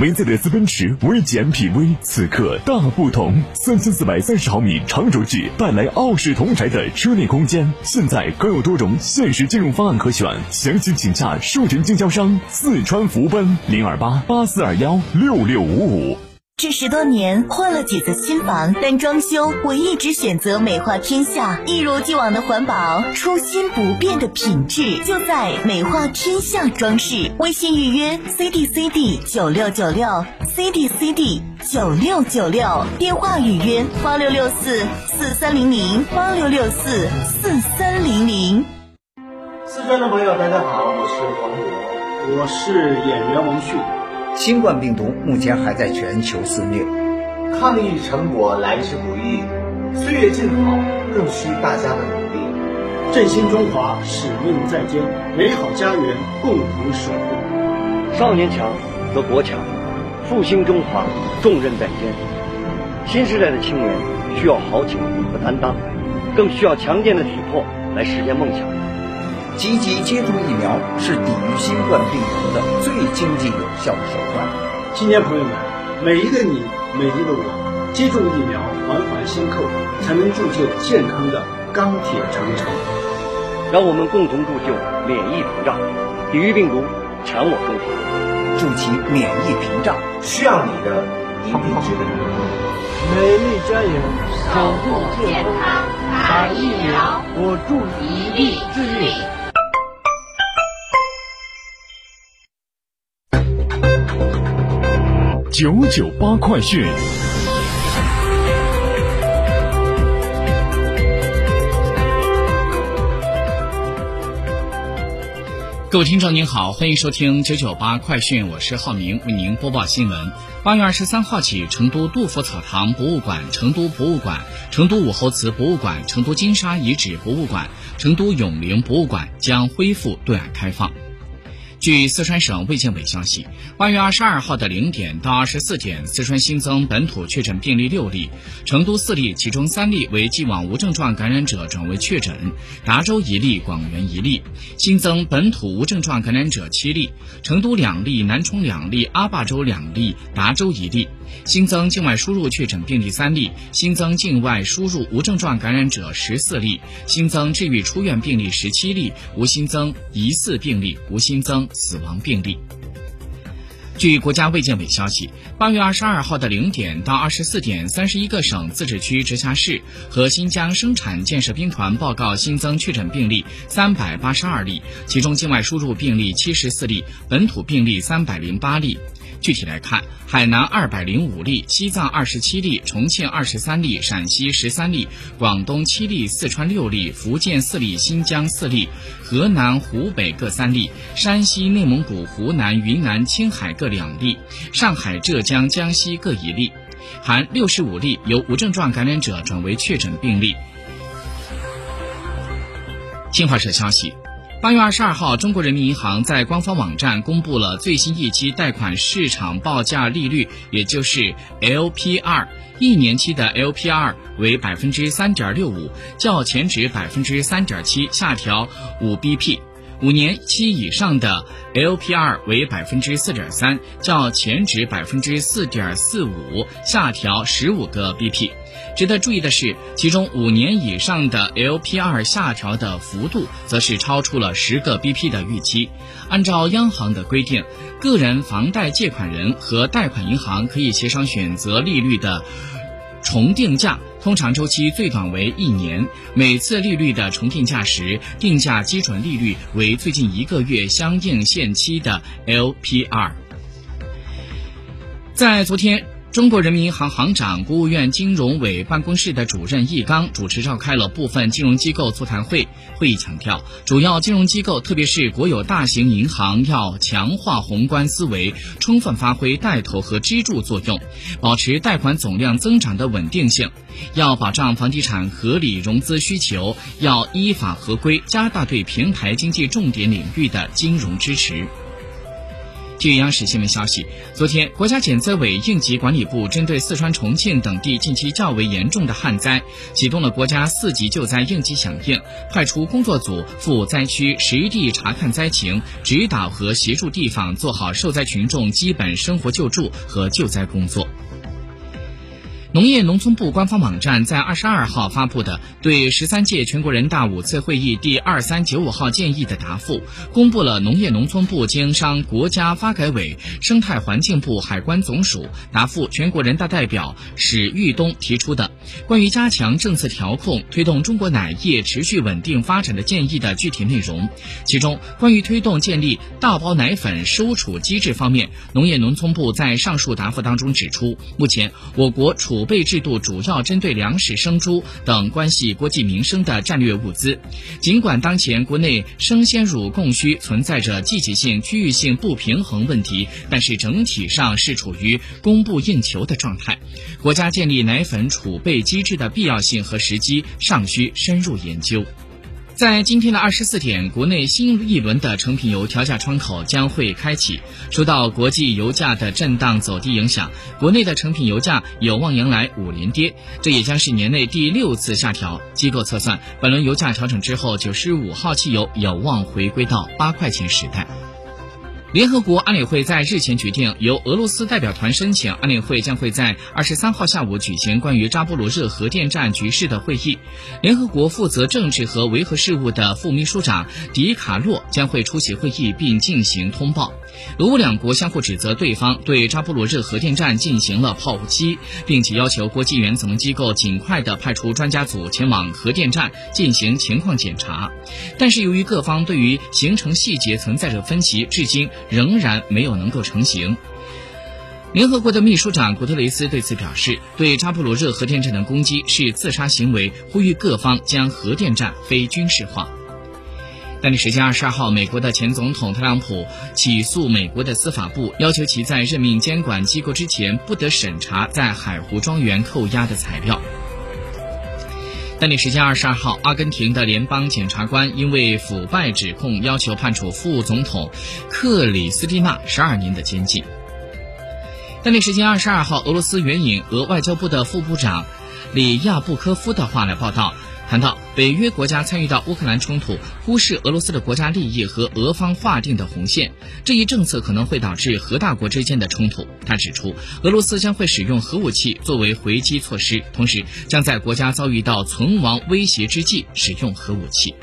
梅赛德斯奔驰 V 级 MPV 此刻大不同，三千四百三十毫米长轴距带来傲视同台的车内空间，现在更有多种限时金融方案可选，详情请洽授权经销商四川福奔零二八八四二幺六六五五。这十多年换了几次新房，但装修我一直选择美化天下，一如既往的环保，初心不变的品质，就在美化天下装饰。微信预约 C D C D 九六九六 C D C D 九六九六，电话预约八六六四四三零零八六六四四三零零。四川的朋友，大家好，我是黄渤，我是演员王迅。新冠病毒目前还在全球肆虐，抗疫成果来之不易，岁月静好更需大家的努力。振兴中华，使命在肩，美好家园共同守护。少年强则国强，复兴中华重任在肩。新时代的青年需要豪情和担当，更需要强健的体魄来实现梦想。积极接种疫苗是抵御新冠病毒的最经济有效的手段。青年朋友们，每一个你，每一个我，接种疫苗，环环相扣，才能铸就健康的钢铁长城。让我们共同铸就免疫屏障，抵御病毒，强我中华。筑起免疫屏障，需要你的一臂之力。美丽家园，守护健康，打疫苗，我助一臂之力。九九八快讯。各位听众您好，欢迎收听九九八快讯，我是浩明，为您播报新闻。八月二十三号起，成都杜甫草堂博物馆、成都博物馆、成都武侯祠博物馆、成都金沙遗址博物馆、成都永陵博物馆将恢复对外开放。据四川省卫健委消息，八月二十二号的零点到二十四点，四川新增本土确诊病例六例，成都四例，其中三例为既往无症状感染者转为确诊，达州一例，广元一例。新增本土无症状感染者七例，成都两例，南充两例，阿坝州两例，达州一例。新增境外输入确诊病例三例，新增境外输入无症状感染者十四例，新增治愈出院病例十七例，无新增疑似病例，无新增死亡病例。据国家卫健委消息，八月二十二号的零点到二十四点，三十一个省、自治区、直辖市和新疆生产建设兵团报告新增确诊病例三百八十二例，其中境外输入病例七十四例，本土病例三百零八例。具体来看，海南二百零五例，西藏二十七例，重庆二十三例，陕西十三例，广东七例，四川六例，福建四例，新疆四例，河南、湖北各三例，山西、内蒙古、湖南、云南、青海各两例，上海、浙江、江西各一例，含六十五例由无症状感染者转为确诊病例。新华社消息。八月二十二号，中国人民银行在官方网站公布了最新一期贷款市场报价利率，也就是 LPR，一年期的 LPR 为百分之三点六五，较前值百分之三点七下调五 BP；五年期以上的 LPR 为百分之四点三，较前值百分之四点四五下调十五个 BP。值得注意的是，其中五年以上的 LPR 下调的幅度，则是超出了十个 BP 的预期。按照央行的规定，个人房贷借款人和贷款银行可以协商选择利率的重定价。通常周期最短为一年，每次利率的重定价时，定价基准利率为最近一个月相应限期的 LPR。在昨天。中国人民银行行长、国务院金融委办公室的主任易纲主持召开了部分金融机构座谈会。会议强调，主要金融机构，特别是国有大型银行，要强化宏观思维，充分发挥带头和支柱作用，保持贷款总量增长的稳定性。要保障房地产合理融资需求，要依法合规，加大对平台经济重点领域的金融支持。据央视新闻消息，昨天，国家减灾委应急管理部针对四川、重庆等地近期较为严重的旱灾，启动了国家四级救灾应急响应，派出工作组赴灾区实地查看灾情，指导和协助地方做好受灾群众基本生活救助和救灾工作。农业农村部官方网站在二十二号发布的对十三届全国人大五次会议第二三九五号建议的答复，公布了农业农村部经商国家发改委、生态环境部、海关总署答复全国人大代表史玉东提出的关于加强政策调控、推动中国奶业持续稳定发展的建议的具体内容。其中，关于推动建立大包奶粉收储机制方面，农业农村部在上述答复当中指出，目前我国储储备制度主要针对粮食、生猪等关系国计民生的战略物资。尽管当前国内生鲜乳供需存在着季节性、区域性不平衡问题，但是整体上是处于供不应求的状态。国家建立奶粉储备机制的必要性和时机尚需深入研究。在今天的二十四点，国内新一轮的成品油调价窗口将会开启。受到国际油价的震荡走低影响，国内的成品油价有望迎来五连跌，这也将是年内第六次下调。机构测算，本轮油价调整之后，九十五号汽油有望回归到八块钱时代。联合国安理会在日前决定，由俄罗斯代表团申请，安理会将会在二十三号下午举行关于扎波罗热核电站局势的会议。联合国负责政治和维和事务的副秘书长迪卡洛将会出席会议并进行通报。俄乌两国相互指责对方对扎波罗热核电站进行了炮击，并且要求国际原子能机构尽快的派出专家组前往核电站进行情况检查。但是由于各方对于行程细节存在着分歧，至今仍然没有能够成型。联合国的秘书长古特雷斯对此表示，对扎波罗热核电站的攻击是自杀行为，呼吁各方将核电站非军事化。当地时间二十二号，美国的前总统特朗普起诉美国的司法部，要求其在任命监管机构之前不得审查在海湖庄园扣押的材料。当地时间二十二号，阿根廷的联邦检察官因为腐败指控，要求判处副总统克里斯蒂娜十二年的监禁。当地时间二十二号，俄罗斯援引俄外交部的副部长里亚布科夫的话来报道。谈到北约国家参与到乌克兰冲突，忽视俄罗斯的国家利益和俄方划定的红线，这一政策可能会导致核大国之间的冲突。他指出，俄罗斯将会使用核武器作为回击措施，同时将在国家遭遇到存亡威胁之际使用核武器。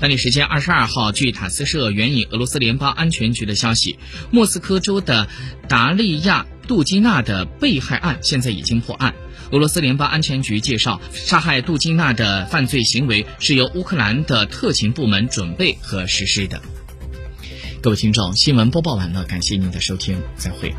当地时间二十二号，据塔斯社援引俄罗斯联邦安全局的消息，莫斯科州的达利亚杜基娜的被害案现在已经破案。俄罗斯联邦安全局介绍，杀害杜金娜的犯罪行为是由乌克兰的特勤部门准备和实施的。各位听众，新闻播报完了，感谢您的收听，再会。